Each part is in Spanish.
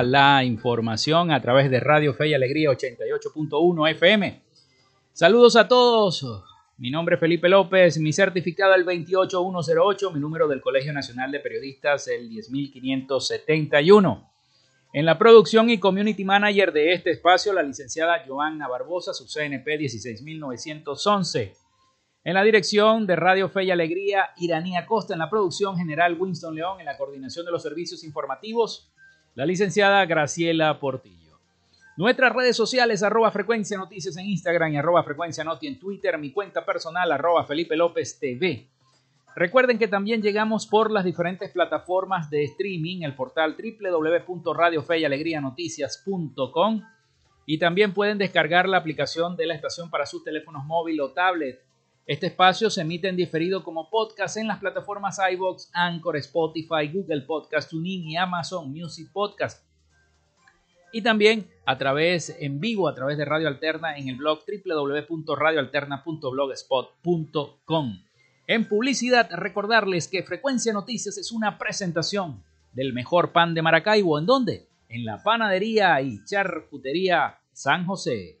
La información a través de Radio Fe y Alegría 88.1 FM. Saludos a todos. Mi nombre es Felipe López, mi certificado el 28108, mi número del Colegio Nacional de Periodistas el 10571. En la producción y community manager de este espacio, la licenciada Joanna Barbosa, su CNP 16911. En la dirección de Radio Fe y Alegría, Iranía Costa. En la producción general, Winston León. En la coordinación de los servicios informativos, la licenciada Graciela Portillo. Nuestras redes sociales, arroba frecuencia noticias en Instagram y arroba frecuencia noti en Twitter, mi cuenta personal, arroba Felipe López TV. Recuerden que también llegamos por las diferentes plataformas de streaming, el portal www.radiofeyalegrianoticias.com y también pueden descargar la aplicación de la estación para sus teléfonos móvil o tablet. Este espacio se emite en diferido como podcast en las plataformas iBox, Anchor, Spotify, Google Podcast, TuneIn y Amazon Music Podcast. Y también a través en vivo, a través de Radio Alterna en el blog www.radioalterna.blogspot.com. En publicidad, recordarles que Frecuencia Noticias es una presentación del mejor pan de Maracaibo. ¿En dónde? En la panadería y charcutería San José.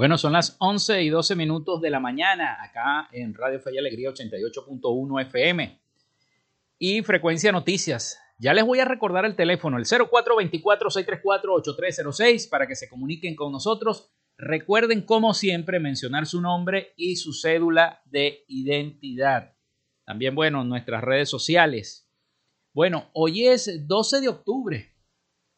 Bueno, son las 11 y 12 minutos de la mañana acá en Radio Fe y Alegría 88.1 FM y Frecuencia Noticias. Ya les voy a recordar el teléfono, el 0424-634-8306 para que se comuniquen con nosotros. Recuerden, como siempre, mencionar su nombre y su cédula de identidad. También, bueno, nuestras redes sociales. Bueno, hoy es 12 de octubre.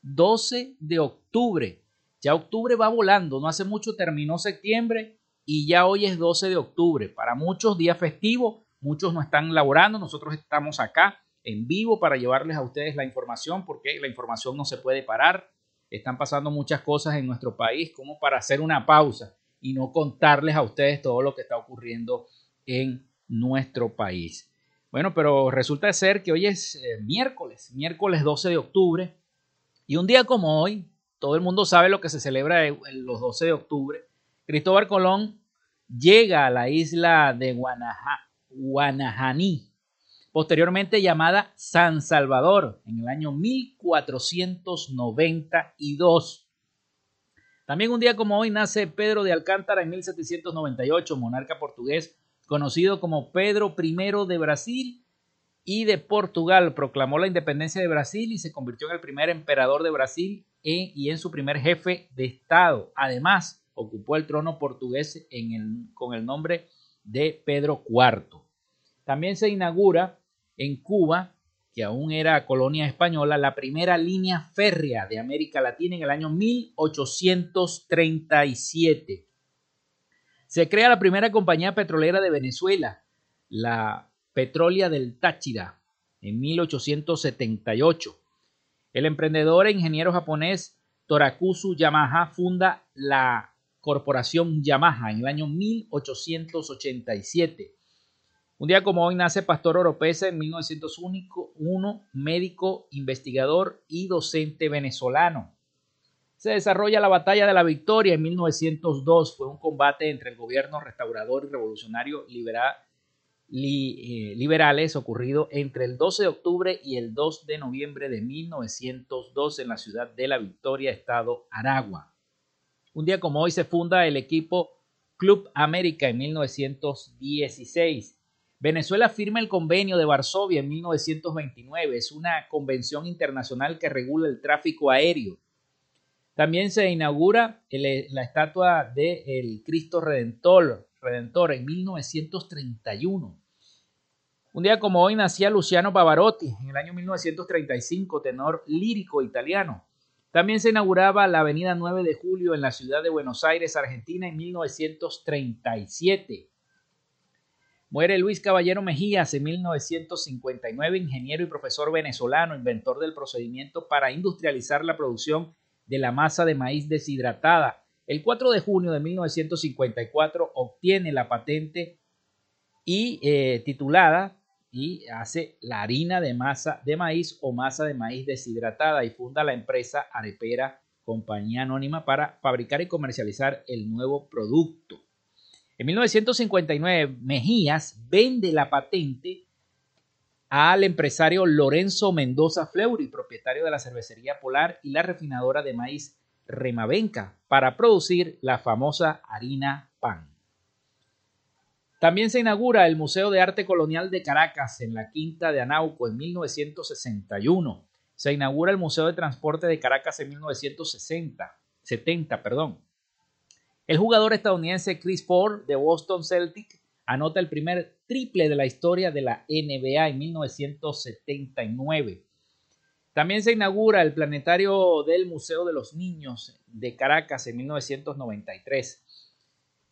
12 de octubre. Ya octubre va volando, no hace mucho terminó septiembre y ya hoy es 12 de octubre. Para muchos días festivos, muchos no están laborando, nosotros estamos acá en vivo para llevarles a ustedes la información porque la información no se puede parar. Están pasando muchas cosas en nuestro país como para hacer una pausa y no contarles a ustedes todo lo que está ocurriendo en nuestro país. Bueno, pero resulta ser que hoy es eh, miércoles, miércoles 12 de octubre, y un día como hoy, todo el mundo sabe lo que se celebra el, los 12 de octubre. Cristóbal Colón llega a la isla de Guanajaní, posteriormente llamada San Salvador, en el año 1492. También un día como hoy nace Pedro de Alcántara en 1798, monarca portugués conocido como Pedro I de Brasil y de Portugal. Proclamó la independencia de Brasil y se convirtió en el primer emperador de Brasil y en su primer jefe de Estado. Además, ocupó el trono portugués con el nombre de Pedro IV. También se inaugura en Cuba, que aún era colonia española, la primera línea férrea de América Latina en el año 1837. Se crea la primera compañía petrolera de Venezuela, la Petrolia del Táchira, en 1878. El emprendedor e ingeniero japonés Torakusu Yamaha funda la corporación Yamaha en el año 1887. Un día como hoy nace Pastor Oropesa en 1901, médico, investigador y docente venezolano. Se desarrolla la Batalla de la Victoria en 1902. Fue un combate entre el gobierno restaurador y revolucionario liberal eh, liberales ocurrido entre el 12 de octubre y el 2 de noviembre de 1902 en la ciudad de La Victoria, estado Aragua. Un día como hoy se funda el equipo Club América en 1916. Venezuela firma el convenio de Varsovia en 1929. Es una convención internacional que regula el tráfico aéreo. También se inaugura la estatua del Cristo Redentor, Redentor en 1931. Un día como hoy nacía Luciano Pavarotti, en el año 1935, tenor lírico italiano. También se inauguraba la Avenida 9 de Julio en la ciudad de Buenos Aires, Argentina, en 1937. Muere Luis Caballero Mejías en 1959, ingeniero y profesor venezolano, inventor del procedimiento para industrializar la producción de la masa de maíz deshidratada. El 4 de junio de 1954 obtiene la patente y eh, titulada y hace la harina de masa de maíz o masa de maíz deshidratada y funda la empresa Arepera Compañía Anónima para fabricar y comercializar el nuevo producto. En 1959, Mejías vende la patente al empresario Lorenzo Mendoza Fleury, propietario de la cervecería Polar y la refinadora de maíz Remavenca, para producir la famosa harina pan. También se inaugura el Museo de Arte Colonial de Caracas en la Quinta de Anauco en 1961. Se inaugura el Museo de Transporte de Caracas en 1960, 70, perdón. El jugador estadounidense Chris Ford de Boston Celtic anota el primer triple de la historia de la NBA en 1979. También se inaugura el planetario del Museo de los Niños de Caracas en 1993.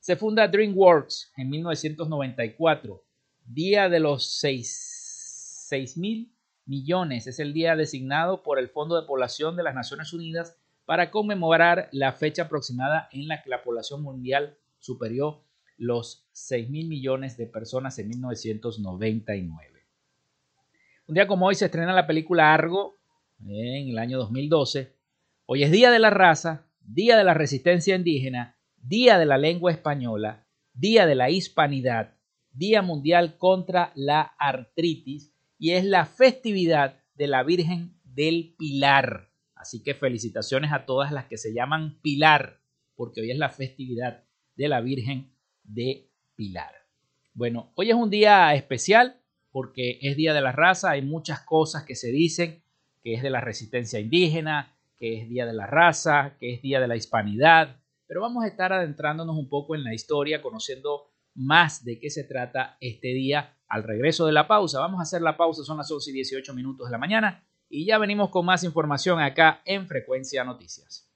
Se funda DreamWorks en 1994. Día de los 6 mil millones es el día designado por el Fondo de Población de las Naciones Unidas para conmemorar la fecha aproximada en la que la población mundial superó los 6 mil millones de personas en 1999. Un día como hoy se estrena la película Argo en el año 2012. Hoy es Día de la Raza, Día de la Resistencia Indígena Día de la Lengua Española, Día de la Hispanidad, Día Mundial contra la Artritis y es la festividad de la Virgen del Pilar. Así que felicitaciones a todas las que se llaman Pilar, porque hoy es la festividad de la Virgen de Pilar. Bueno, hoy es un día especial porque es Día de la Raza, hay muchas cosas que se dicen, que es de la resistencia indígena, que es Día de la Raza, que es Día de la Hispanidad, pero vamos a estar adentrándonos un poco en la historia, conociendo más de qué se trata este día al regreso de la pausa. Vamos a hacer la pausa, son las 11 y 18 minutos de la mañana y ya venimos con más información acá en Frecuencia Noticias.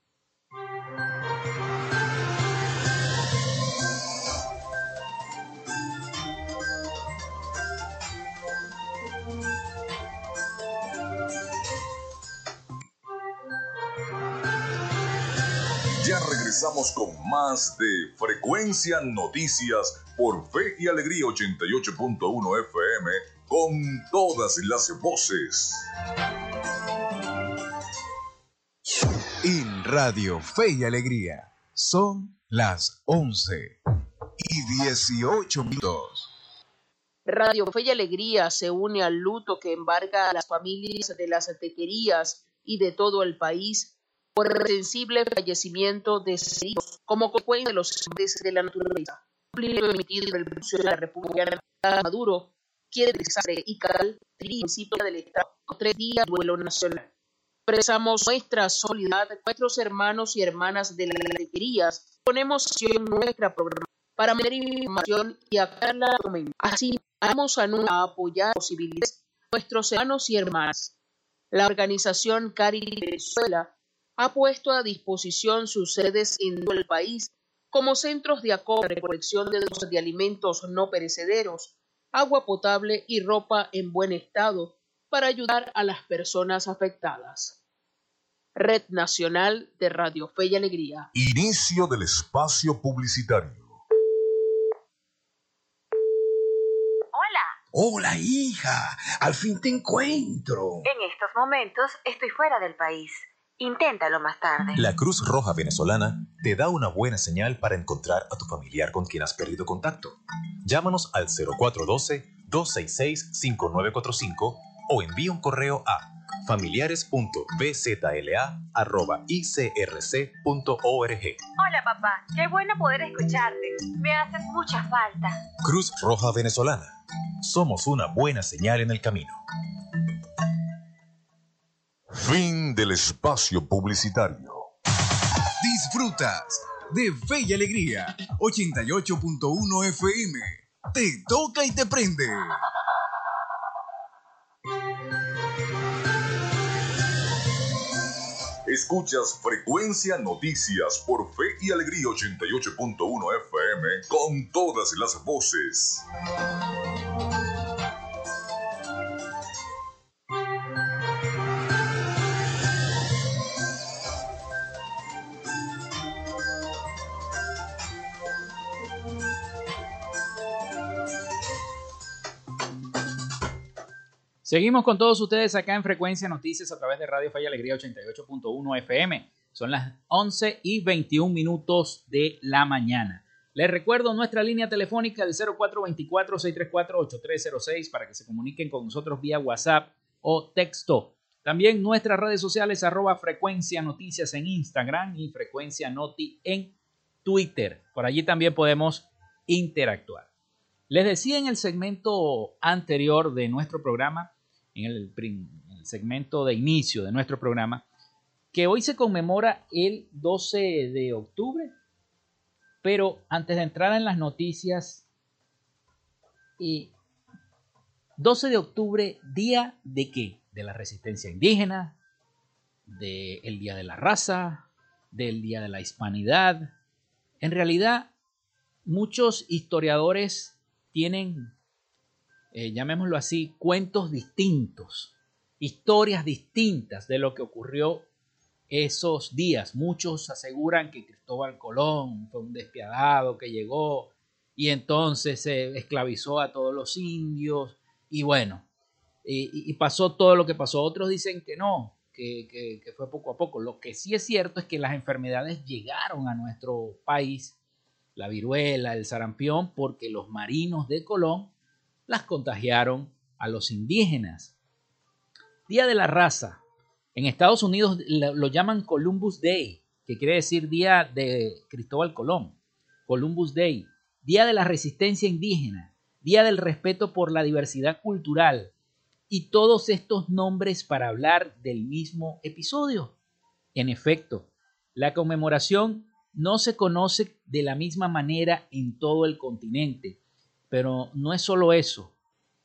Regresamos con más de Frecuencia Noticias por Fe y Alegría 88.1 FM con todas las voces. En Radio Fe y Alegría son las 11 y 18 minutos. Radio Fe y Alegría se une al luto que embarga a las familias de las tequerías y de todo el país por el sensible fallecimiento de hijos como consecuencia de los de la naturaleza. emitido del de la República Maduro quiere desastre y cal principio del Estado tres días duelo nacional. Expresamos nuestra solidaridad nuestros hermanos y hermanas de las tequerías. Ponemos en nuestra programa para meter información y aclararla. Así vamos a, a apoyar posibilidades nuestros hermanos y hermanas. La organización Cari Venezuela ha puesto a disposición sus sedes en todo el país como centros de acopio y recolección de, de alimentos no perecederos, agua potable y ropa en buen estado para ayudar a las personas afectadas. Red Nacional de Radio Fe y Alegría. Inicio del espacio publicitario. Hola. Hola, hija. Al fin te encuentro. En estos momentos estoy fuera del país. Inténtalo más tarde. La Cruz Roja Venezolana te da una buena señal para encontrar a tu familiar con quien has perdido contacto. Llámanos al 0412-266-5945 o envía un correo a familiares.bzla.icrc.org. Hola papá, qué bueno poder escucharte. Me haces mucha falta. Cruz Roja Venezolana. Somos una buena señal en el camino. Fin del espacio publicitario. Disfrutas de Fe y Alegría 88.1 FM. Te toca y te prende. Escuchas Frecuencia Noticias por Fe y Alegría 88.1 FM con todas las voces. Seguimos con todos ustedes acá en Frecuencia Noticias a través de Radio Falla Alegría 88.1 FM. Son las 11 y 21 minutos de la mañana. Les recuerdo nuestra línea telefónica del 0424-634-8306 para que se comuniquen con nosotros vía WhatsApp o texto. También nuestras redes sociales arroba Frecuencia Noticias en Instagram y Frecuencia Noti en Twitter. Por allí también podemos interactuar. Les decía en el segmento anterior de nuestro programa en el, segmento de inicio de nuestro programa, que hoy se conmemora el 12 de octubre. Pero antes de entrar en las noticias, y 12 de octubre, día de qué? De la resistencia indígena, del Día de la Raza, del Día de la Hispanidad. En realidad, muchos historiadores tienen eh, llamémoslo así, cuentos distintos, historias distintas de lo que ocurrió esos días. Muchos aseguran que Cristóbal Colón fue un despiadado que llegó y entonces se esclavizó a todos los indios y bueno, y, pasó todo lo que pasó. Otros dicen que no, que, que, fue poco a poco. Lo que sí es cierto es que las enfermedades llegaron a nuestro país, la viruela, el sarampión, porque los marinos de Colón las contagiaron a los indígenas. Día de la raza. En Estados Unidos lo llaman Columbus Day, que quiere decir Día de Cristóbal Colón. Columbus Day, Día de la Resistencia Indígena, Día del Respeto por la Diversidad Cultural, y todos estos nombres para hablar del mismo episodio. En efecto, la conmemoración no se conoce de la misma manera en todo el continente, pero no es solo eso.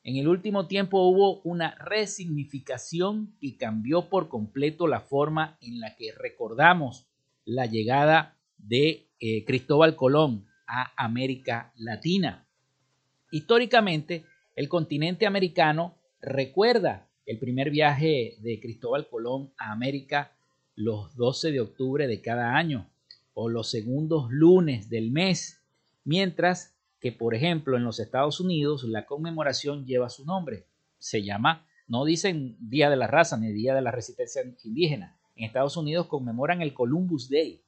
En el último tiempo hubo una resignificación que cambió por completo la forma en la que recordamos la llegada de eh, Cristóbal Colón a América Latina. Históricamente, el continente americano recuerda el primer viaje de Cristóbal Colón a América los 12 de octubre de cada año o los segundos lunes del mes, mientras que, por ejemplo, en los Estados Unidos la conmemoración lleva su nombre. Se llama, no dicen Día de la Raza ni Día de la Resistencia Indígena. En Estados Unidos conmemoran el Columbus Day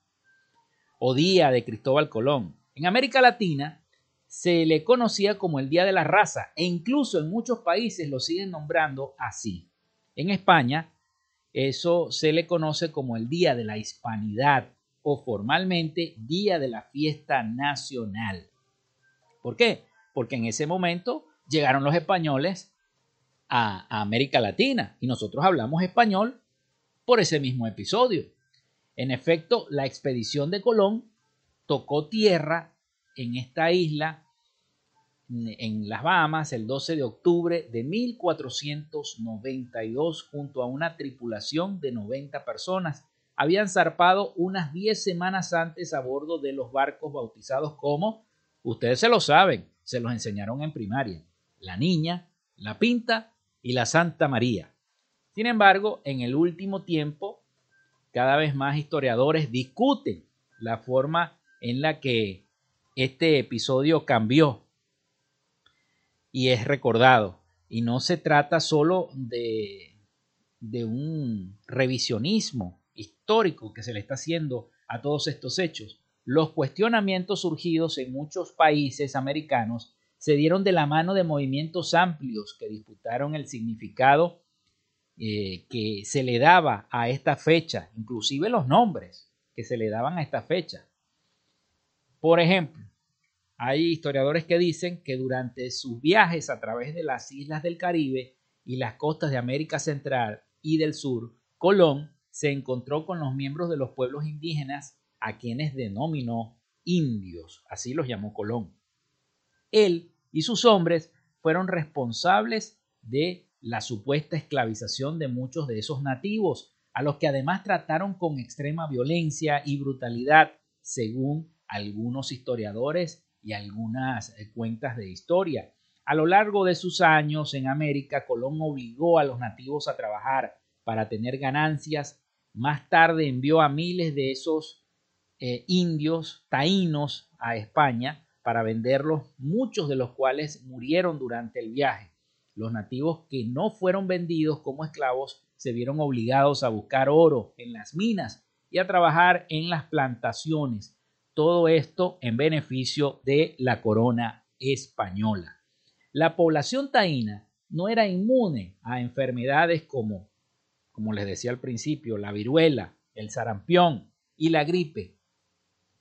o Día de Cristóbal Colón. En América Latina se le conocía como el Día de la Raza e incluso en muchos países lo siguen nombrando así. En España eso se le conoce como el Día de la Hispanidad o formalmente Día de la Fiesta Nacional. ¿Por qué? Porque en ese momento llegaron los españoles a, América Latina y nosotros hablamos español por ese mismo episodio. En efecto, la expedición de Colón tocó tierra en esta isla, en las Bahamas, el 12 de octubre de 1492, junto a una tripulación de 90 personas. Habían zarpado unas 10 semanas antes a bordo de los barcos bautizados como, ustedes se lo saben, se los enseñaron en primaria, la Niña, la Pinta y la Santa María. Sin embargo, en el último tiempo, cada vez más historiadores discuten la forma en la que este episodio cambió y es recordado. Y no se trata solo de, de un revisionismo histórico que se le está haciendo a todos estos hechos. Los cuestionamientos surgidos en muchos países americanos se dieron de la mano de movimientos amplios que disputaron el significado eh, que se le daba a esta fecha, inclusive los nombres que se le daban a esta fecha. Por ejemplo, hay historiadores que dicen que durante sus viajes a través de las islas del Caribe y las costas de América Central y del Sur, Colón se encontró con los miembros de los pueblos indígenas a quienes denominó indios, así los llamó Colón. Él y sus hombres fueron responsables de la supuesta esclavización de muchos de esos nativos, a los que además trataron con extrema violencia y brutalidad, según algunos historiadores y algunas eh, cuentas de historia. A lo largo de sus años en América, Colón obligó a los nativos a trabajar para tener ganancias. Más tarde envió a miles de esos eh, indios taínos a España para venderlos, muchos de los cuales murieron durante el viaje. Los nativos que no fueron vendidos como esclavos se vieron obligados a buscar oro en las minas y a trabajar en las plantaciones, todo esto en beneficio de la corona española. La población taína no era inmune a enfermedades como, como les decía al principio, la viruela, el sarampión y la gripe,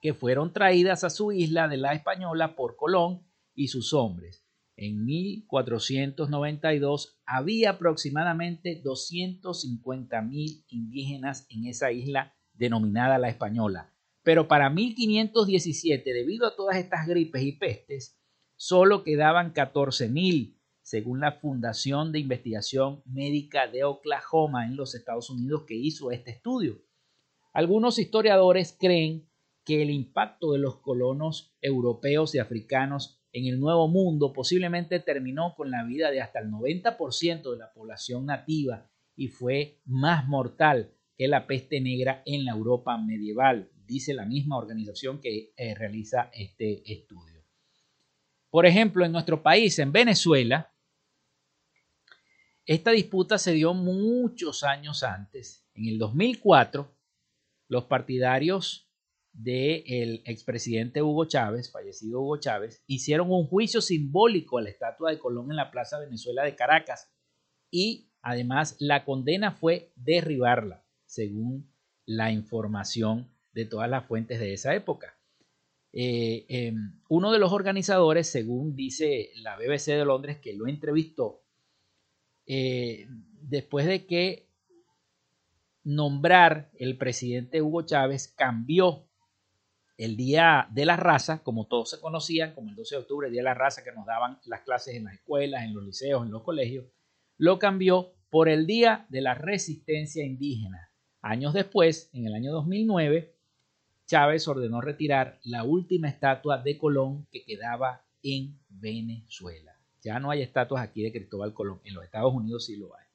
que fueron traídas a su isla de la Española por Colón y sus hombres. En 1492 había aproximadamente 250.000 indígenas en esa isla denominada la Española, pero para 1517, debido a todas estas gripes y pestes, solo quedaban 14.000, según la Fundación de Investigación Médica de Oklahoma en los Estados Unidos que hizo este estudio. Algunos historiadores creen que el impacto de los colonos europeos y africanos en el Nuevo Mundo posiblemente terminó con la vida de hasta el 90% de la población nativa y fue más mortal que la peste negra en la Europa medieval dice la misma organización que eh, realiza este estudio. Por ejemplo, en nuestro país, en Venezuela, esta disputa se dio muchos años antes. En el 2004, los partidarios del expresidente Hugo Chávez, fallecido Hugo Chávez, hicieron un juicio simbólico a la estatua de Colón en la Plaza Venezuela de Caracas y además la condena fue derribarla, según la información de todas las fuentes de esa época. eh, em, uno de los organizadores, según dice la BBC de Londres, que lo entrevistó, eh, después de que nombrar el presidente Hugo Chávez cambió el Día de la Raza, como todos se conocían, como el 12 de octubre, el Día de la Raza que nos daban las clases en las escuelas, en los liceos, en los colegios, lo cambió por el Día de la Resistencia Indígena. Años después, en el año 2009, Chávez ordenó retirar la última estatua de Colón que quedaba en Venezuela. Ya no hay estatuas aquí de Cristóbal Colón, en los Estados Unidos sí lo hay.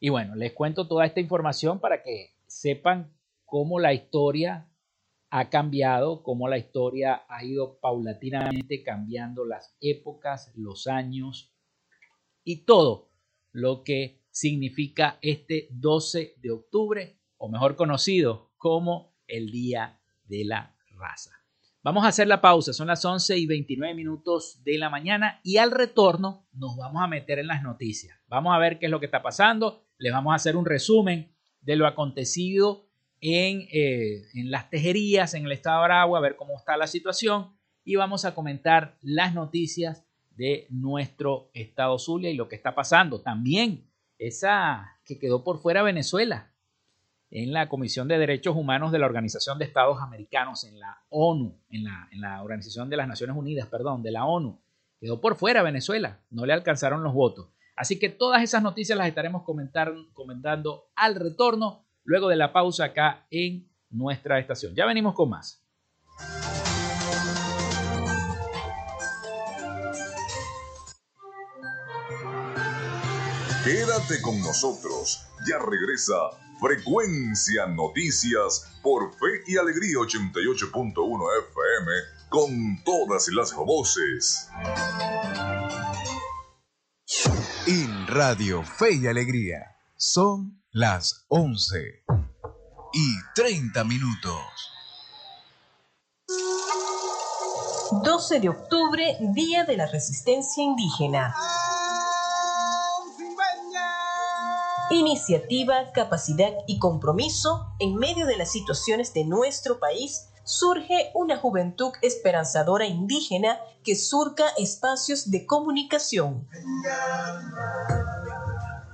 Y bueno, les cuento toda esta información para que sepan cómo la historia ha cambiado, cómo la historia ha ido paulatinamente cambiando las épocas, los años y todo lo que significa este 12 de octubre, o mejor conocido como el Día de la Raza. Vamos a hacer la pausa, son las 11 y 29 minutos de la mañana y al retorno nos vamos a meter en las noticias. Vamos a ver qué es lo que está pasando, les vamos a hacer un resumen de lo acontecido en, eh, en las tejerías en el estado de Aragua, a ver cómo está la situación y vamos a comentar las noticias de nuestro estado Zulia y lo que está pasando. También esa que quedó por fuera Venezuela, en la Comisión de Derechos Humanos de la Organización de Estados Americanos, en la ONU, en la, en la Organización de las Naciones Unidas, perdón, de la ONU. Quedó por fuera Venezuela, no le alcanzaron los votos. Así que todas esas noticias las estaremos comentar, comentando al retorno, luego de la pausa acá en nuestra estación. Ya venimos con más. Quédate con nosotros, ya regresa Frecuencia Noticias por Fe y Alegría 88.1 FM con todas las voces. En Radio Fe y Alegría son las 11 y 30 minutos. 12 de octubre, Día de la Resistencia Indígena. Iniciativa, capacidad y compromiso en medio de las situaciones de nuestro país surge una juventud esperanzadora indígena que surca espacios de comunicación.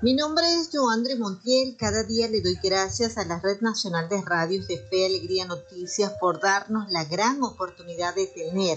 Mi nombre es Joandre Montiel. Cada día le doy gracias a la Red Nacional de Radios de Fe, Alegría, Noticias por darnos la gran oportunidad de tener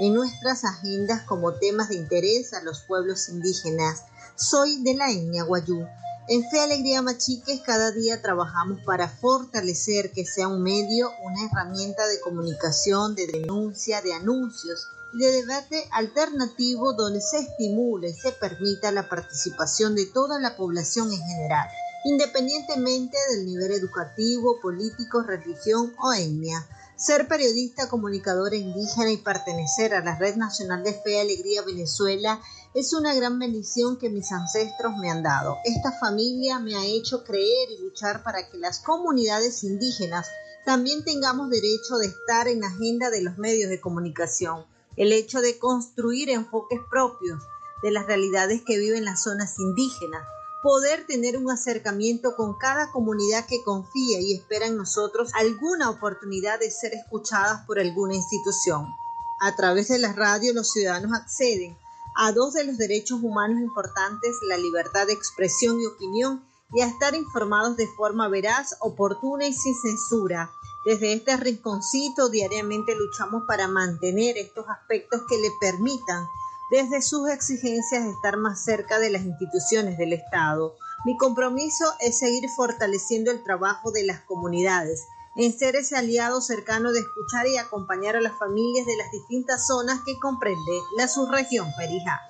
en nuestras agendas como temas de interés a los pueblos indígenas. Soy de la etnia Guayú en Fe Alegría Machiques cada día trabajamos para fortalecer que sea un medio, una herramienta de comunicación, de denuncia, de anuncios de debate alternativo donde se estimule y se permita la participación de toda la población en general, independientemente del nivel educativo, político, religión o etnia. Ser periodista, comunicadora indígena y pertenecer a la Red Nacional de Fe Alegría Venezuela es una gran bendición que mis ancestros me han dado. Esta familia me ha hecho creer y luchar para que las comunidades indígenas también tengamos derecho de estar en la agenda de los medios de comunicación. El hecho de construir enfoques propios de las realidades que viven las zonas indígenas. Poder tener un acercamiento con cada comunidad que confía y espera en nosotros alguna oportunidad de ser escuchadas por alguna institución. A través de la radio los ciudadanos acceden a dos de los derechos humanos importantes, la libertad de expresión y opinión, y a estar informados de forma veraz, oportuna y sin censura. Desde este rinconcito diariamente luchamos para mantener estos aspectos que le permitan, desde sus exigencias, estar más cerca de las instituciones del Estado. Mi compromiso es seguir fortaleciendo el trabajo de las comunidades, en ser ese aliado cercano de escuchar y acompañar a las familias de las distintas zonas que comprende la subregión Perijá.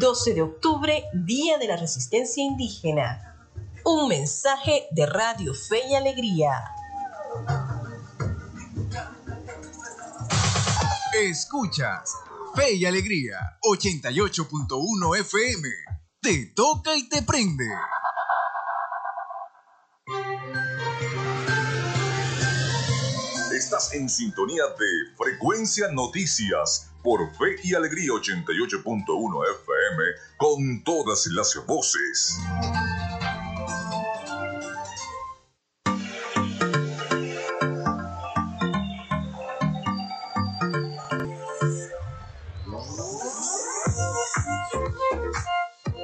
12 de octubre, Día de la Resistencia Indígena. Un mensaje de Radio Fe y Alegría. Escuchas Fe y Alegría 88.1 FM. Te toca y te prende. Estás en sintonía de Frecuencia Noticias por Fe y Alegría 88.1 FM con todas las voces.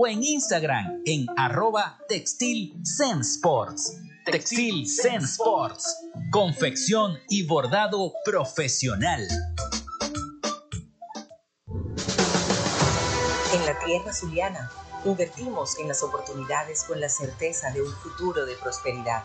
o en Instagram en arroba textil Sports. Textil Sports. Confección y bordado profesional. En la tierra zuliana, invertimos en las oportunidades con la certeza de un futuro de prosperidad,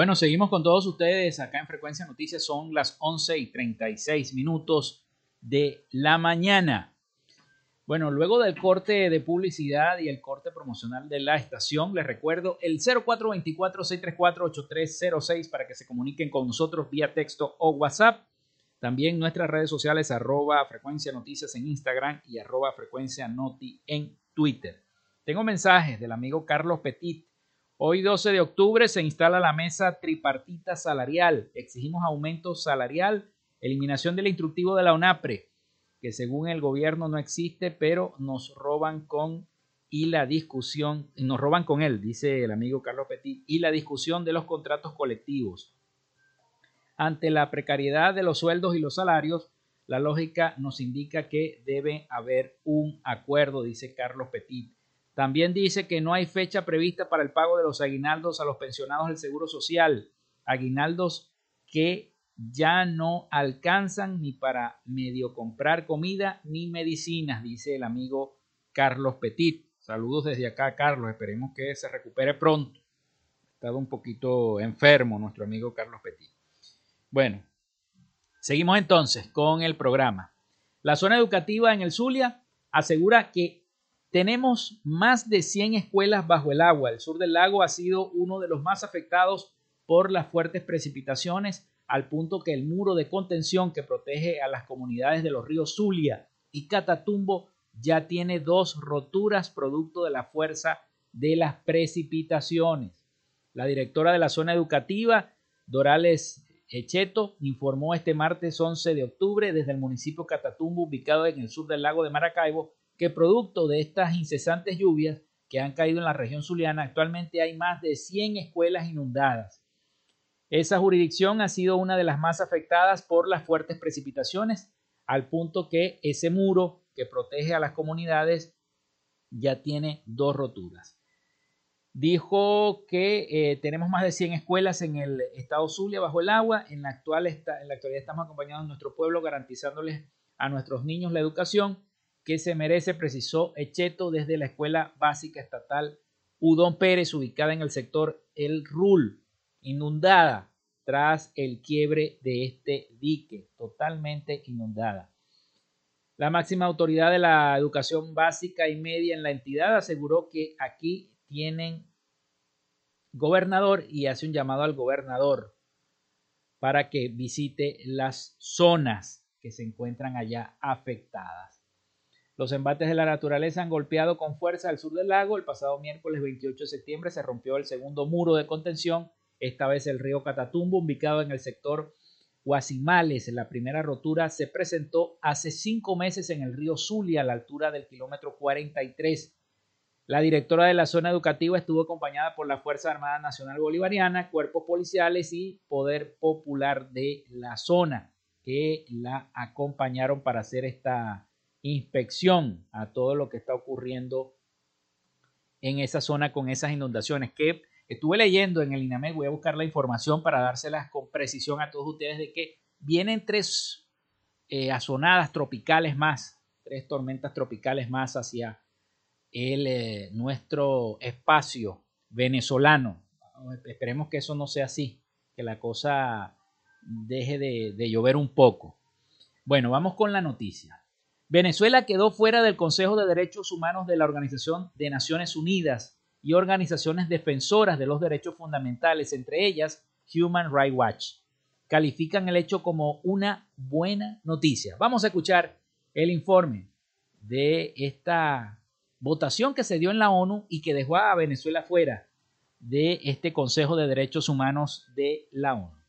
Bueno, seguimos con todos ustedes acá en Frecuencia Noticias. Son las 11 y 36 minutos de la mañana. Bueno, luego del corte de publicidad y el corte promocional de la estación, les recuerdo el 0424-634-8306 para que se comuniquen con nosotros vía texto o WhatsApp. También nuestras redes sociales arroba frecuencia noticias en Instagram y arroba frecuencia noti en Twitter. Tengo mensajes del amigo Carlos Petit Hoy 12 de octubre se instala la mesa tripartita salarial. Exigimos aumento salarial, eliminación del instructivo de la UNAPRE, que según el gobierno no existe, pero nos roban con y la discusión, nos roban con él, dice el amigo Carlos Petit, y la discusión de los contratos colectivos. Ante la precariedad de los sueldos y los salarios, la lógica nos indica que debe haber un acuerdo, dice Carlos Petit. También dice que no hay fecha prevista para el pago de los aguinaldos a los pensionados del Seguro Social, aguinaldos que ya no alcanzan ni para medio comprar comida ni medicinas, dice el amigo Carlos Petit. Saludos desde acá, Carlos. Esperemos que se recupere pronto. Ha estado un poquito enfermo nuestro amigo Carlos Petit. Bueno, seguimos entonces con el programa. La zona educativa en el Zulia asegura que tenemos más de 100 escuelas bajo el agua. El sur del lago ha sido uno de los más afectados por las fuertes precipitaciones, al punto que el muro de contención que protege a las comunidades de los ríos Zulia y Catatumbo ya tiene dos roturas producto de la fuerza de las precipitaciones. La directora de la zona educativa, Dorales Echeto, informó este martes 11 de octubre desde el municipio Catatumbo, ubicado en el sur del lago de Maracaibo, que producto de estas incesantes lluvias que han caído en la región zuliana, actualmente hay más de 100 escuelas inundadas. Esa jurisdicción ha sido una de las más afectadas por las fuertes precipitaciones, al punto que ese muro que protege a las comunidades ya tiene dos roturas. Dijo que eh, tenemos más de 100 escuelas en el estado Zulia bajo el agua. En la, actual en la actualidad estamos acompañando a nuestro pueblo garantizándoles a nuestros niños la educación que se merece, precisó Echeto desde la Escuela Básica Estatal Udón Pérez, ubicada en el sector El Rul, inundada tras el quiebre de este dique, totalmente inundada. La máxima autoridad de la educación básica y media en la entidad aseguró que aquí tienen gobernador y hace un llamado al gobernador para que visite las zonas que se encuentran allá afectadas. Los embates de la naturaleza han golpeado con fuerza al sur del lago. El pasado miércoles 28 de septiembre se rompió el segundo muro de contención, esta vez el río Catatumbo, ubicado en el sector Guasimales. La primera rotura se presentó hace cinco meses en el río Zulia, a la altura del kilómetro 43. La directora de la zona educativa estuvo acompañada por la Fuerza Armada Nacional Bolivariana, cuerpos policiales y poder popular de la zona que la acompañaron para hacer esta inspección a todo lo que está ocurriendo en esa zona con esas inundaciones que estuve leyendo en el INAMED, voy a buscar la información para dárselas con precisión a todos ustedes de que vienen tres eh, azonadas tropicales más, tres tormentas tropicales más hacia el, eh, nuestro espacio venezolano. Esperemos que eso no sea así, que la cosa deje de llover un poco. Bueno, vamos con la noticia. Venezuela quedó fuera del Consejo de Derechos Humanos de la Organización de Naciones Unidas y organizaciones defensoras de los derechos fundamentales, entre ellas Human Rights Watch. Califican el hecho como una buena noticia. Vamos a escuchar el informe de esta votación que se dio en la ONU y que dejó a Venezuela fuera de este Consejo de Derechos Humanos de la ONU.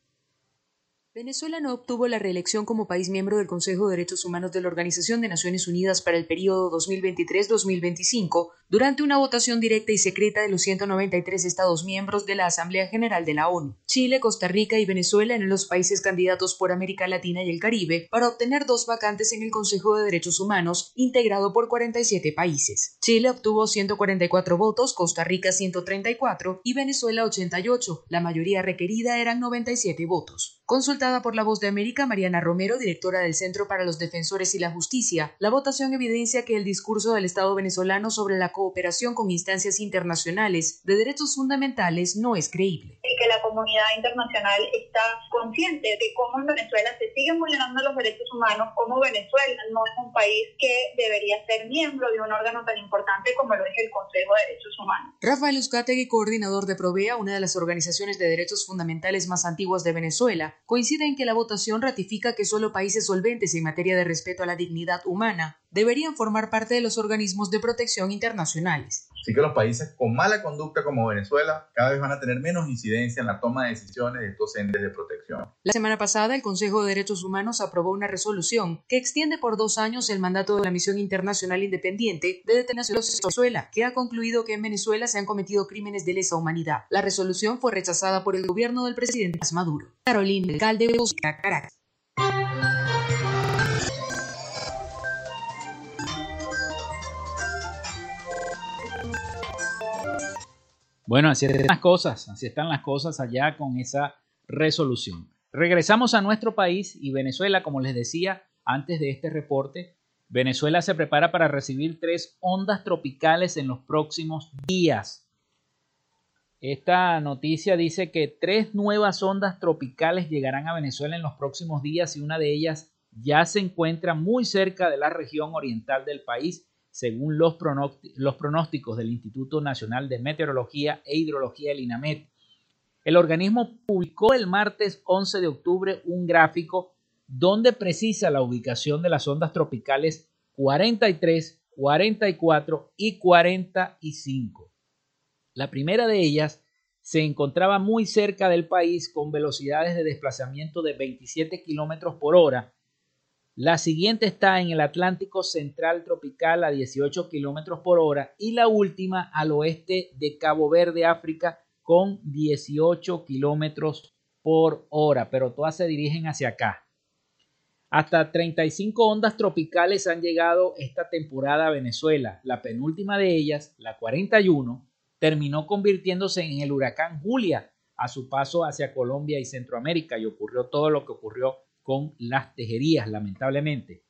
Venezuela no obtuvo la reelección como país miembro del Consejo de Derechos Humanos de la Organización de Naciones Unidas para el periodo 2023-2025 durante una votación directa y secreta de los 193 Estados miembros de la Asamblea General de la ONU. Chile, Costa Rica y Venezuela eran los países candidatos por América Latina y el Caribe para obtener dos vacantes en el Consejo de Derechos Humanos, integrado por 47 países. Chile obtuvo 144 votos, Costa Rica 134 y Venezuela 88. La mayoría requerida eran 97 votos. Consultada por La Voz de América, Mariana Romero, directora del Centro para los Defensores y la Justicia, la votación evidencia que el discurso del Estado venezolano sobre la cooperación con instancias internacionales de derechos fundamentales no es creíble. Y que la comunidad internacional está consciente de cómo en Venezuela se siguen vulnerando los derechos humanos, cómo Venezuela no es un país que debería ser miembro de un órgano tan importante como lo es el Consejo de Derechos Humanos. Rafael Uzcategui, coordinador de Provea, una de las organizaciones de derechos fundamentales más antiguas de Venezuela, coincide en que la votación ratifica que solo países solventes en materia de respeto a la dignidad humana deberían formar parte de los organismos de protección internacionales. Así que los países con mala conducta como Venezuela cada vez van a tener menos incidencia en la toma de decisiones de estos entes de protección. La semana pasada, el Consejo de Derechos Humanos aprobó una resolución que extiende por dos años el mandato de la Misión Internacional Independiente de Detención de Venezuela, que ha concluido que en Venezuela se han cometido crímenes de lesa humanidad. La resolución fue rechazada por el gobierno del presidente Maduro. Carolina, alcalde de Caracas. Bueno, así están las cosas, así están las cosas allá con esa resolución. Regresamos a nuestro país y Venezuela, como les decía antes de este reporte, Venezuela se prepara para recibir tres ondas tropicales en los próximos días. Esta noticia dice que tres nuevas ondas tropicales llegarán a Venezuela en los próximos días y una de ellas ya se encuentra muy cerca de la región oriental del país según los, pronósticos del Instituto Nacional de Meteorología e Hidrología, el INAMET. El organismo publicó el martes 11 de octubre un gráfico donde precisa la ubicación de las ondas tropicales 43, 44 y 45. La primera de ellas se encontraba muy cerca del país con velocidades de desplazamiento de 27 kilómetros por hora la siguiente está en el Atlántico Central Tropical a 18 kilómetros por hora y la última al oeste de Cabo Verde, África, con 18 kilómetros por hora, pero todas se dirigen hacia acá. Hasta 35 ondas tropicales han llegado esta temporada a Venezuela. La penúltima de ellas, la 41, terminó convirtiéndose en el huracán Julia a su paso hacia Colombia y Centroamérica y ocurrió todo lo que ocurrió con las tejerías, lamentablemente.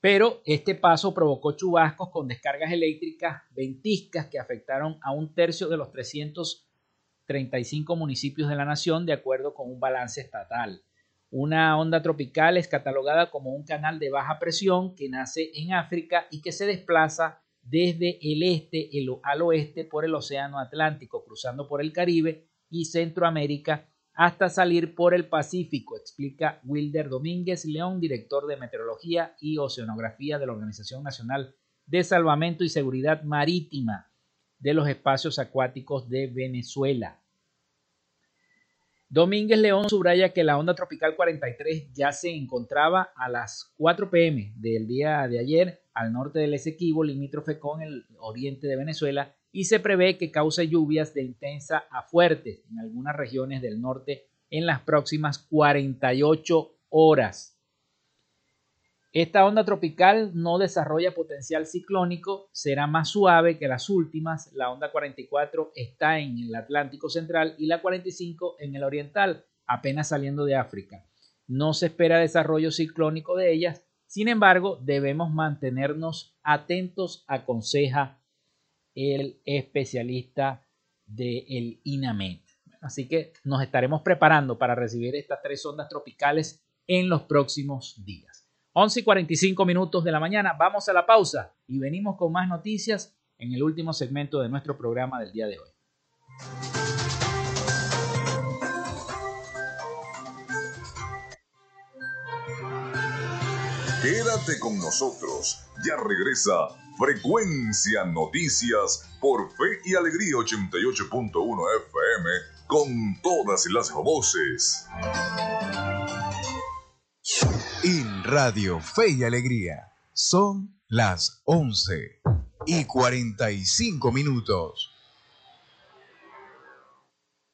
Pero este paso provocó chubascos con descargas eléctricas ventiscas que afectaron a un tercio de los 335 municipios de la nación de acuerdo con un balance estatal. Una onda tropical es catalogada como un canal de baja presión que nace en África y que se desplaza desde el este al oeste por el Océano Atlántico, cruzando por el Caribe y Centroamérica hasta salir por el Pacífico, explica Wilder Domínguez León, director de Meteorología y Oceanografía de la Organización Nacional de Salvamento y Seguridad Marítima de los Espacios Acuáticos de Venezuela. Domínguez León subraya que la onda tropical 43 ya se encontraba a las 4 pm del día de ayer al norte del Esequibo, limítrofe con el oriente de Venezuela, y se prevé que cause lluvias de intensa a fuertes en algunas regiones del norte en las próximas 48 horas. Esta onda tropical no desarrolla potencial ciclónico, será más suave que las últimas. La onda 44 está en el Atlántico Central y la 45 en el Oriental, apenas saliendo de África. No se espera desarrollo ciclónico de ellas, sin embargo, debemos mantenernos atentos, aconseja el especialista del INAMET. Así que nos estaremos preparando para recibir estas tres ondas tropicales en los próximos días. 11 y 45 minutos de la mañana. Vamos a la pausa y venimos con más noticias en el último segmento de nuestro programa del día de hoy. Quédate con nosotros. Ya regresa Frecuencia Noticias por Fe y Alegría 88.1 FM con todas las voces. En Radio Fe y Alegría son las 11 y 45 minutos.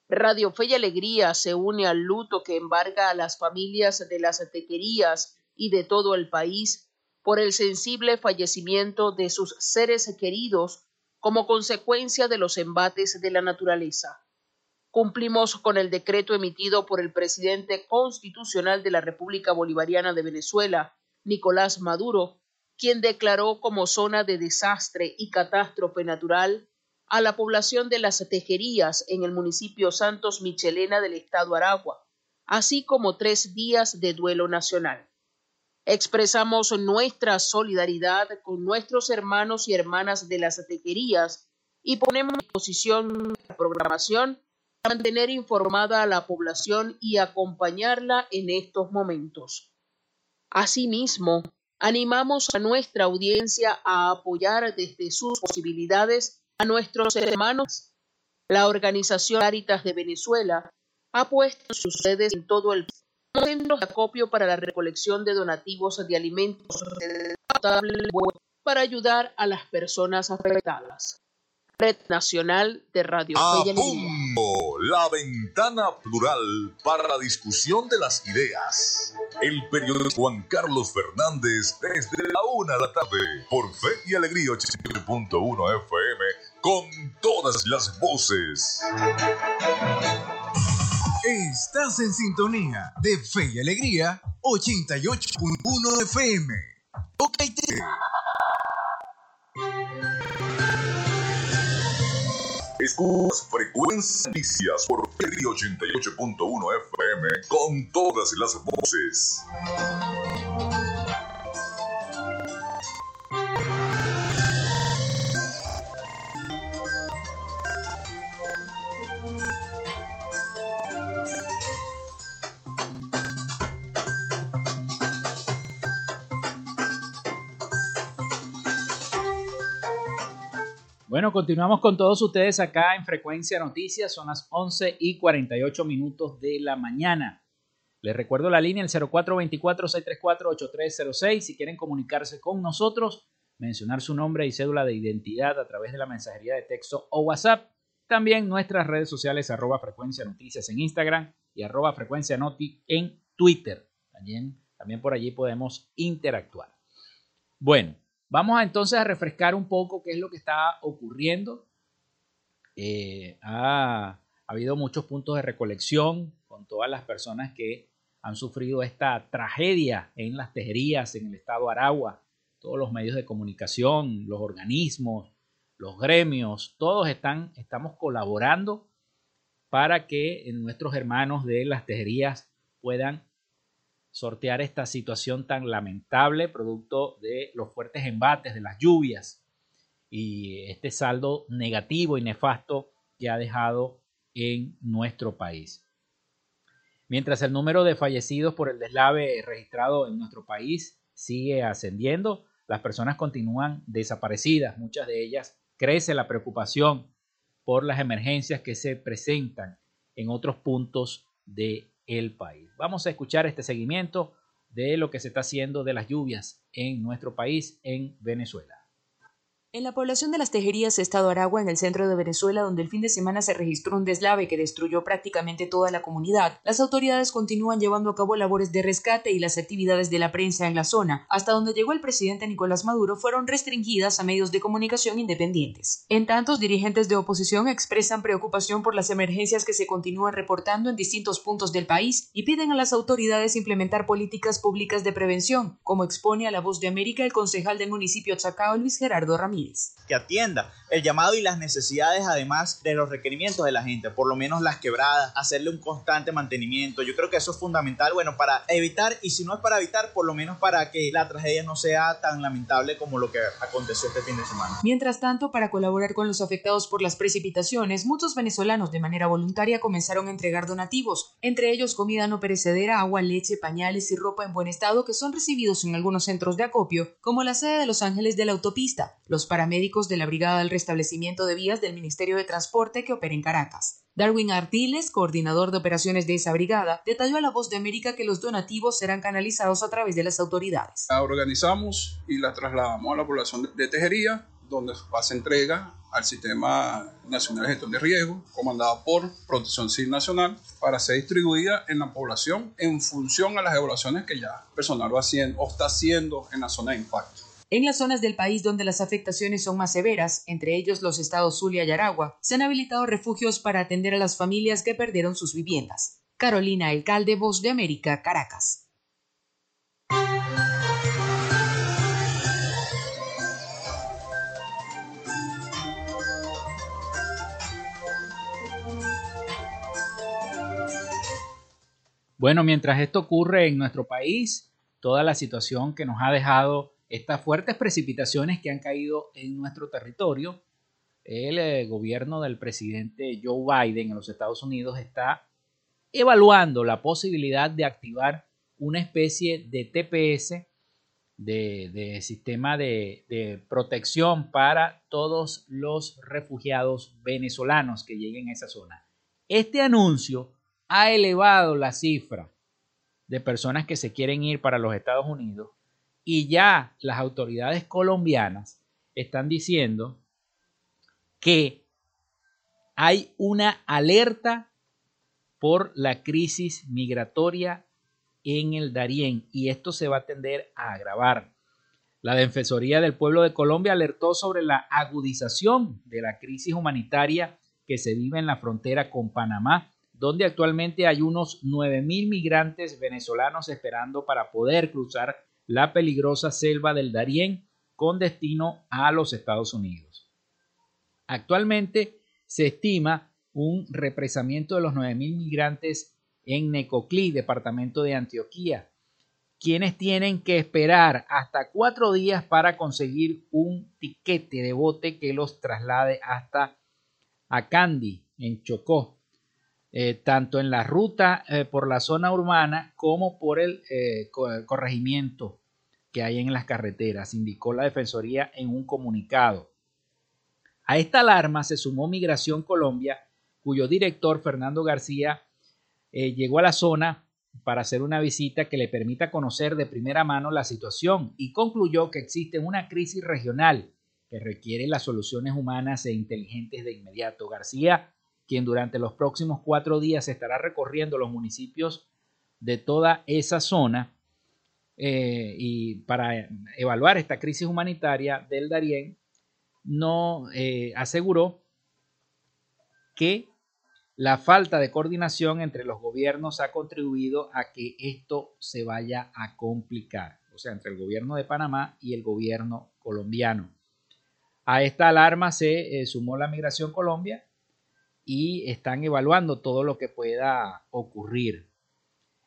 Radio Fe y Alegría se une al luto que embarga a las familias de las tequerías y de todo el país por el sensible fallecimiento de sus seres queridos como consecuencia de los embates de la naturaleza cumplimos con el decreto emitido por el presidente constitucional de la República Bolivariana de Venezuela, Nicolás Maduro, quien declaró como zona de desastre y catástrofe natural a la población de las Tejerías en el municipio Santos Michelena del estado Aragua, así como tres días de duelo nacional. Expresamos nuestra solidaridad con nuestros hermanos y hermanas de las Tejerías y ponemos a disposición la programación mantener informada a la población y acompañarla en estos momentos. Asimismo, animamos a nuestra audiencia a apoyar desde sus posibilidades a nuestros hermanos. La organización Caritas de Venezuela ha puesto sus sedes en todo el centros de acopio para la recolección de donativos de alimentos para ayudar a las personas afectadas. Red Nacional de Radio Apunto, la ventana plural para la discusión de las ideas. El periodista Juan Carlos Fernández desde la una de la tarde por Fe y Alegría 87.1 FM con todas las voces. Estás en sintonía de Fe y Alegría 88.1 FM. Ok, Escuchas frecuencias por 88.1 FM con todas las voces. Bueno, continuamos con todos ustedes acá en Frecuencia Noticias. Son las 11 y 48 minutos de la mañana. Les recuerdo la línea el 0424-634-8306. Si quieren comunicarse con nosotros, mencionar su nombre y cédula de identidad a través de la mensajería de texto o WhatsApp. También nuestras redes sociales arroba frecuencia noticias en Instagram y arroba frecuencia noti en Twitter. También, también por allí podemos interactuar. Bueno, vamos entonces a refrescar un poco qué es lo que está ocurriendo. Eh, ha, habido muchos puntos de recolección con todas las personas que han sufrido esta tragedia en las tejerías en el estado Aragua. Todos los medios de comunicación, los organismos, los gremios, todos están, estamos colaborando para que nuestros hermanos de las tejerías puedan sortear esta situación tan lamentable producto de los fuertes embates, de las lluvias y este saldo negativo y nefasto que ha dejado en nuestro país. Mientras el número de fallecidos por el deslave registrado en nuestro país sigue ascendiendo, las personas continúan desaparecidas, muchas de ellas crece la preocupación por las emergencias que se presentan en otros puntos del el país. Vamos a escuchar este seguimiento de lo que se está haciendo de las lluvias en nuestro país, en Venezuela. En la población de las Tejerías, Estado Aragua, en el centro de Venezuela, donde el fin de semana se registró un deslave que destruyó prácticamente toda la comunidad, las autoridades continúan llevando a cabo labores de rescate y las actividades de la prensa en la zona, hasta donde llegó el presidente Nicolás Maduro, fueron restringidas a medios de comunicación independientes. En tantos, dirigentes de oposición expresan preocupación por las emergencias que se continúan reportando en distintos puntos del país y piden a las autoridades implementar políticas públicas de prevención, como expone a la voz de América el concejal del municipio Chacao, Luis Gerardo Ramírez. Que atienda el llamado y las necesidades, además de los requerimientos de la gente, por lo menos las quebradas, hacerle un constante mantenimiento. Yo creo que eso es fundamental, bueno, para evitar, y si no es para evitar, por lo menos para que la tragedia no sea tan lamentable como lo que aconteció este fin de semana. Mientras tanto, para colaborar con los afectados por las precipitaciones, muchos venezolanos de manera voluntaria comenzaron a entregar donativos, entre ellos comida no perecedera, agua, leche, pañales y ropa en buen estado que son recibidos en algunos centros de acopio, como la sede de Los Ángeles de la autopista, los paramédicos de la Brigada del Restablecimiento de Vías del Ministerio de Transporte que opera en Caracas. Darwin Artiles, coordinador de operaciones de esa brigada, detalló a La Voz de América que los donativos serán canalizados a través de las autoridades. La organizamos y la trasladamos a la población de Tejería, donde pasa entrega al Sistema Nacional de Gestión de Riesgo, comandada por Protección Civil Nacional, para ser distribuida en la población en función a las evaluaciones que ya el personal va haciendo o está haciendo en la zona de impacto. En las zonas del país donde las afectaciones son más severas, entre ellos los estados Zulia y Aragua, se han habilitado refugios para atender a las familias que perdieron sus viviendas. Carolina Alcalde, Voz de América, Caracas. Bueno, mientras esto ocurre en nuestro país, toda la situación que nos ha dejado estas fuertes precipitaciones que han caído en nuestro territorio, el eh, gobierno del presidente Joe Biden en los Estados Unidos está evaluando la posibilidad de activar una especie de TPS, de, sistema de, de, protección para todos los refugiados venezolanos que lleguen a esa zona. Este anuncio ha elevado la cifra de personas que se quieren ir para los Estados Unidos y ya las autoridades colombianas están diciendo que hay una alerta por la crisis migratoria en el Darién y esto se va a tender a agravar. La Defensoría del Pueblo de Colombia alertó sobre la agudización de la crisis humanitaria que se vive en la frontera con Panamá, donde actualmente hay unos 9.000 migrantes venezolanos esperando para poder cruzar la peligrosa selva del Darién con destino a los Estados Unidos. Actualmente se estima un represamiento de los 9.000 migrantes en Necoclí, departamento de Antioquía, quienes tienen que esperar hasta cuatro días para conseguir un tiquete de bote que los traslade hasta Acandi, en Chocó, eh, tanto en la ruta eh, por la zona urbana como por el eh, corregimiento que hay en las carreteras, indicó la Defensoría en un comunicado. A esta alarma se sumó Migración Colombia, cuyo director, Fernando García, llegó a la zona para hacer una visita que le permita conocer de primera mano la situación y concluyó que existe una crisis regional que requiere las soluciones humanas e inteligentes de inmediato. García quien durante los próximos cuatro días estará recorriendo los municipios de toda esa zona eh, y para evaluar esta crisis humanitaria del Darién, no eh, aseguró que la falta de coordinación entre los gobiernos ha contribuido a que esto se vaya a complicar, o sea, entre el gobierno de Panamá y el gobierno colombiano. A esta alarma se eh, sumó la Migración Colombia y están evaluando todo lo que pueda ocurrir.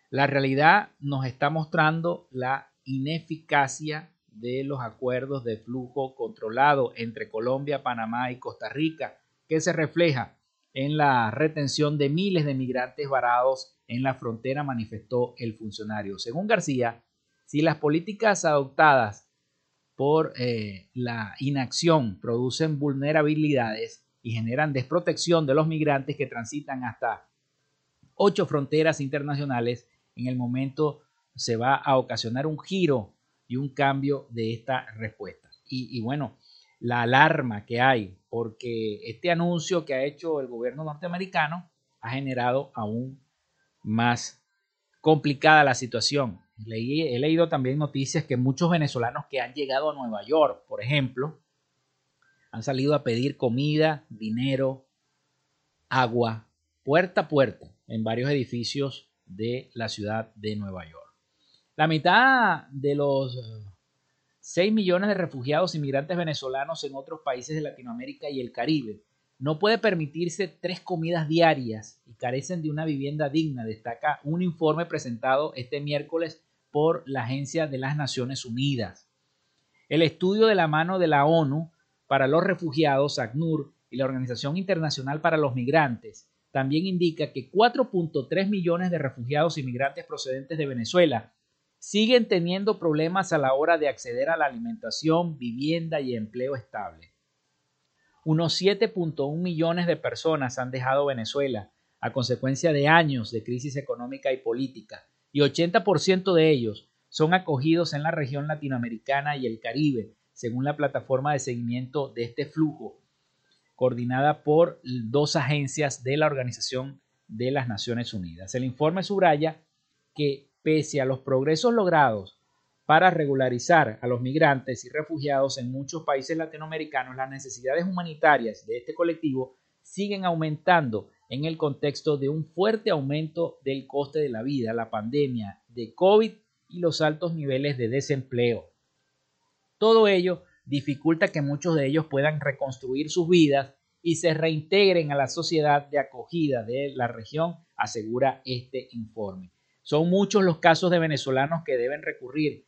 La realidad nos está mostrando la ineficacia de los acuerdos de flujo controlado entre Colombia, Panamá y Costa Rica, que se refleja en la retención de miles de migrantes varados en la frontera, manifestó el funcionario. Según García, si las políticas adoptadas por eh, la inacción producen vulnerabilidades y generan desprotección de los migrantes que transitan hasta ocho fronteras internacionales, en el momento se va a ocasionar un giro y un cambio de esta respuesta. Y, bueno, la alarma que hay, porque este anuncio que ha hecho el gobierno norteamericano ha generado aún más complicada la situación. he leído también noticias que muchos venezolanos que han llegado a Nueva York, por ejemplo, han salido a pedir comida, dinero, agua, puerta a puerta en varios edificios de la ciudad de Nueva York. La mitad de los 6 millones de refugiados inmigrantes venezolanos en otros países de Latinoamérica y el Caribe no puede permitirse tres comidas diarias y carecen de una vivienda digna, destaca un informe presentado este miércoles por la Agencia de las Naciones Unidas. El estudio de la mano de la ONU para los refugiados, ACNUR, y la Organización Internacional para los Migrantes también indica que 4.3 millones de refugiados inmigrantes procedentes de Venezuela siguen teniendo problemas a la hora de acceder a la alimentación, vivienda y empleo estable. Unos 7.1 millones de personas han dejado Venezuela a consecuencia de años de crisis económica y política, y 80% de ellos son acogidos en la región latinoamericana y el Caribe, según la plataforma de seguimiento de este flujo coordinada por dos agencias de la Organización de las Naciones Unidas. El informe subraya que pese a los progresos logrados para regularizar a los migrantes y refugiados en muchos países latinoamericanos, las necesidades humanitarias de este colectivo siguen aumentando en el contexto de un fuerte aumento del coste de la vida, la pandemia de COVID y los altos niveles de desempleo. Todo ello dificulta que muchos de ellos puedan reconstruir sus vidas y se reintegren a la sociedad de acogida de la región, asegura este informe. Son muchos los casos de venezolanos que deben recurrir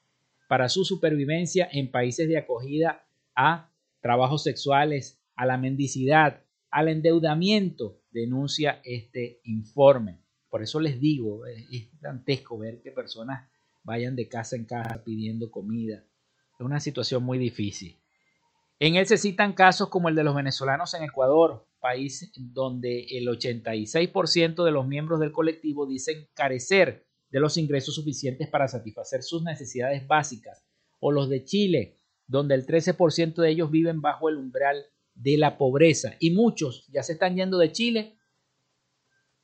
para su supervivencia en países de acogida a trabajos sexuales, a la mendicidad, al endeudamiento, denuncia este informe. Por eso les digo, es dantesco ver que personas vayan de casa en casa pidiendo comida, es una situación muy difícil. En él se citan casos como el de los venezolanos en Ecuador, país donde el 86% de los miembros del colectivo dicen carecer de los ingresos suficientes para satisfacer sus necesidades básicas, o los de Chile, donde el 13% de ellos viven bajo el umbral de la pobreza y muchos ya se están yendo de Chile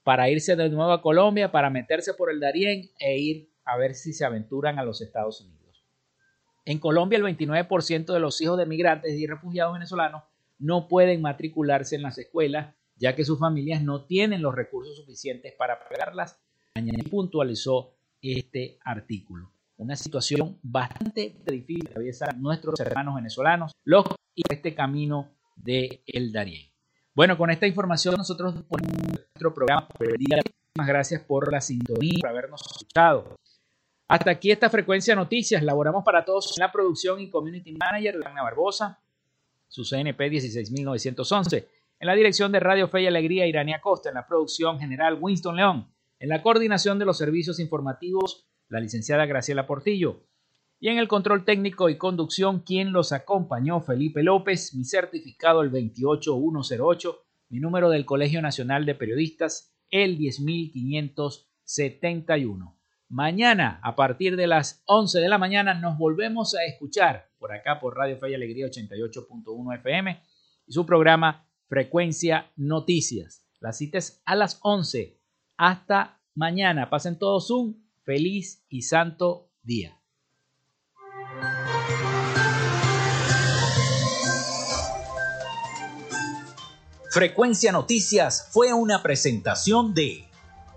para irse de nuevo a Colombia, para meterse por el Darién e ir a ver si se aventuran a los Estados Unidos. En Colombia, el 29% de los hijos de migrantes y refugiados venezolanos no pueden matricularse en las escuelas, ya que sus familias no tienen los recursos suficientes para pagarlas. Y puntualizó este artículo. Una situación bastante difícil que atraviesan nuestros hermanos venezolanos, los y este camino de el Darién. Bueno, con esta información nosotros ponemos nuestro programa. Muchas gracias por la sintonía, por habernos escuchado. Hasta aquí esta frecuencia de noticias. Laboramos para todos en la producción y community manager Ana Barbosa, su CNP 16911. En la dirección de Radio Fe y Alegría, Irania Costa. En la producción general, Winston León. En la coordinación de los servicios informativos, la licenciada Graciela Portillo. Y en el control técnico y conducción, quien los acompañó, Felipe López, mi certificado el 28108, mi número del Colegio Nacional de Periodistas, el 10571. Mañana, a partir de las 11 de la mañana, nos volvemos a escuchar por acá por Radio Fe y Alegría 88.1 FM y su programa Frecuencia Noticias. La cita es a las 11. Hasta mañana. Pasen todos un feliz y santo día. Frecuencia Noticias fue una presentación de